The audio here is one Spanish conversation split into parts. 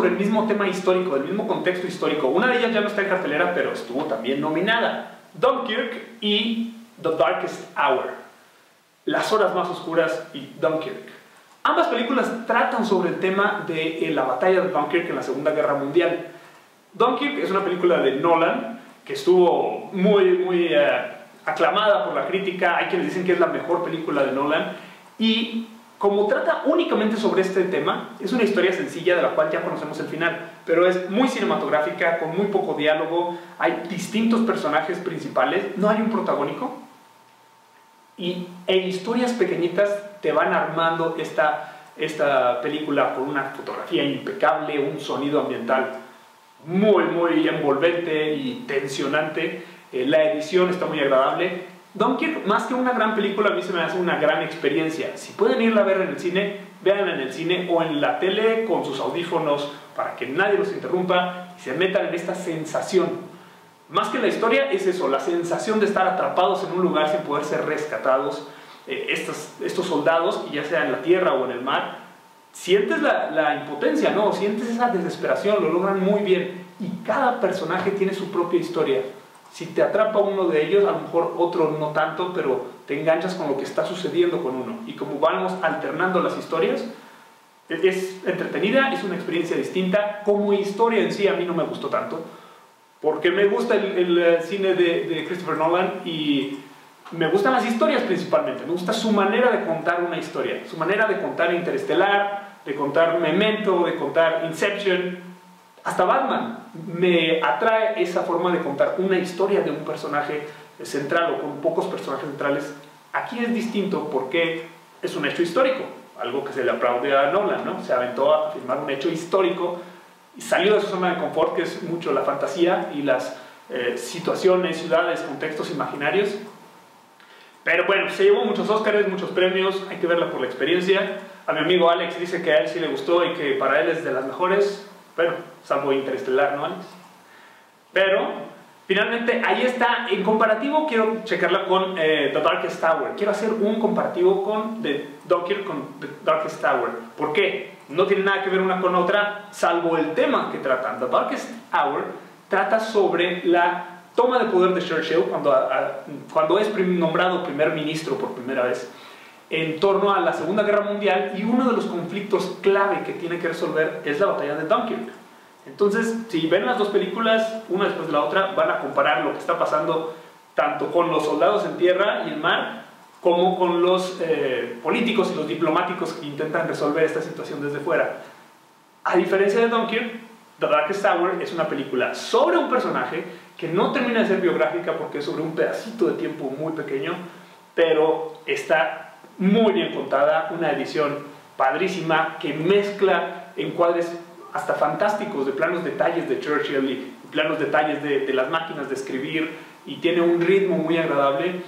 sobre el mismo tema histórico, el mismo contexto histórico. Una de ellas ya no está en cartelera, pero estuvo también nominada. Dunkirk y The Darkest Hour. Las horas más oscuras y Dunkirk. Ambas películas tratan sobre el tema de eh, la batalla de Dunkirk en la Segunda Guerra Mundial. Dunkirk es una película de Nolan que estuvo muy, muy eh, aclamada por la crítica. Hay quienes dicen que es la mejor película de Nolan. Y como trata únicamente sobre este tema, es una historia sencilla de la cual ya conocemos el final, pero es muy cinematográfica, con muy poco diálogo, hay distintos personajes principales, no hay un protagónico, y, e historias pequeñitas te van armando esta, esta película con una fotografía impecable, un sonido ambiental muy, muy envolvente y tensionante, eh, la edición está muy agradable, Dunkirk, más que una gran película, a mí se me hace una gran experiencia. Si pueden irla a ver en el cine, véanla en el cine o en la tele con sus audífonos para que nadie los interrumpa y se metan en esta sensación. Más que la historia es eso, la sensación de estar atrapados en un lugar sin poder ser rescatados. Eh, estos, estos soldados, ya sea en la tierra o en el mar, sientes la, la impotencia, ¿no? Sientes esa desesperación, lo logran muy bien. Y cada personaje tiene su propia historia si te atrapa uno de ellos, a lo mejor otro no tanto, pero te enganchas con lo que está sucediendo con uno. Y como vamos alternando las historias, es entretenida, es una experiencia distinta. Como historia en sí a mí no me gustó tanto, porque me gusta el, eh, cine de, de, Christopher Nolan y me gustan las historias principalmente. Me gusta su manera de contar una historia, su manera de contar Interestelar, de contar Memento, de contar Inception hasta Batman me atrae esa forma de contar una historia de un personaje central o con pocos personajes centrales. Aquí es distinto porque es un hecho histórico, algo que se le aplaude a Nolan, ¿no? Se aventó a firmar un hecho histórico y salió de su zona de confort, que es mucho la fantasía y las eh, situaciones, ciudades, contextos imaginarios. Pero bueno, se llevó muchos Oscars, muchos premios, hay que verla por la experiencia. A mi amigo Alex dice que a él sí le gustó y que para él es de las mejores. Bueno, salvo Interestelar, ¿no, Alex? Pero, finalmente, ahí está. En comparativo, quiero checarla con eh, The Darkest Tower. Quiero hacer un comparativo con The Dunkirk con The Darkest Tower. ¿Por qué? No tiene nada que ver una con otra, salvo el tema que tratan. The Darkest Hour trata sobre la toma de poder de Churchill cuando, cuando es nombrado primer ministro por primera vez en torno a la Segunda Guerra Mundial y uno de los conflictos clave que tiene que resolver es la batalla de Dunkirk. Entonces, si ven las dos películas, una después de la otra, van a comparar lo que está pasando tanto con los soldados en tierra y en mar, como con los eh, políticos y los diplomáticos que intentan resolver esta situación desde fuera. A diferencia de Dunkirk, The Darkest Tower es una película sobre un personaje que no termina de ser biográfica porque es sobre un pedacito de tiempo muy pequeño, pero está muy bien contada, una edición padrísima que mezcla encuadres hasta fantásticos de planos detalles de Churchill y planos detalles de, las máquinas de escribir y tiene un ritmo muy agradable.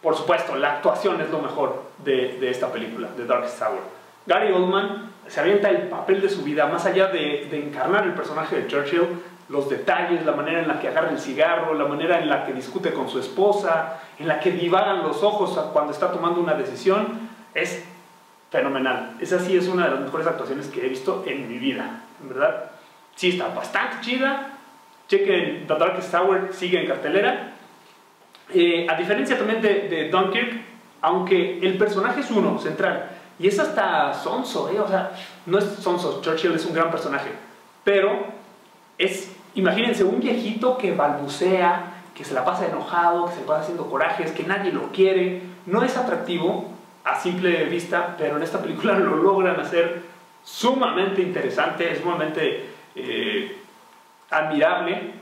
Por supuesto, la actuación es lo mejor de, esta película, de Dark Tower. Gary Oldman se avienta el papel de su vida, más allá de, de encarnar el personaje de Churchill, los detalles, la manera en la que agarra el cigarro, la manera en la que discute con su esposa, en la que divagan los ojos cuando está tomando una decisión, es fenomenal. Esa sí es una de las mejores actuaciones que he visto en mi vida, en verdad. Sí está bastante chida. Chequen The Darkest Tower, sigue en cartelera. Eh, a diferencia también de, de, Dunkirk, aunque el personaje es uno, central, y es hasta sonso, ¿eh? o sea, no es sonso, Churchill es un gran personaje, pero es, imagínense, un viejito que balbucea, que se la pasa enojado, que se pasa haciendo corajes, que nadie lo quiere, no es atractivo a simple vista, pero en esta película lo logran hacer sumamente interesante, es sumamente eh, admirable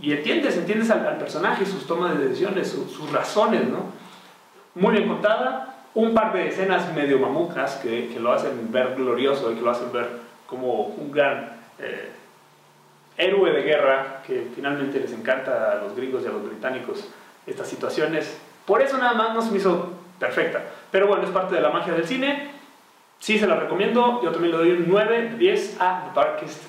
y entiendes, entiendes al, personaje, sus tomas de decisiones, sus razones, ¿no? Muy bien contada, un par de escenas medio mamucas que, que, lo hacen ver glorioso y que lo hacen ver como un gran eh, héroe de guerra, que finalmente les encanta a los gringos y a los británicos estas situaciones. Por eso nada más no se me hizo perfecta. Pero bueno, es parte de la magia del cine. Sí se la recomiendo. Yo también le doy un 9 de 10 a The Darkest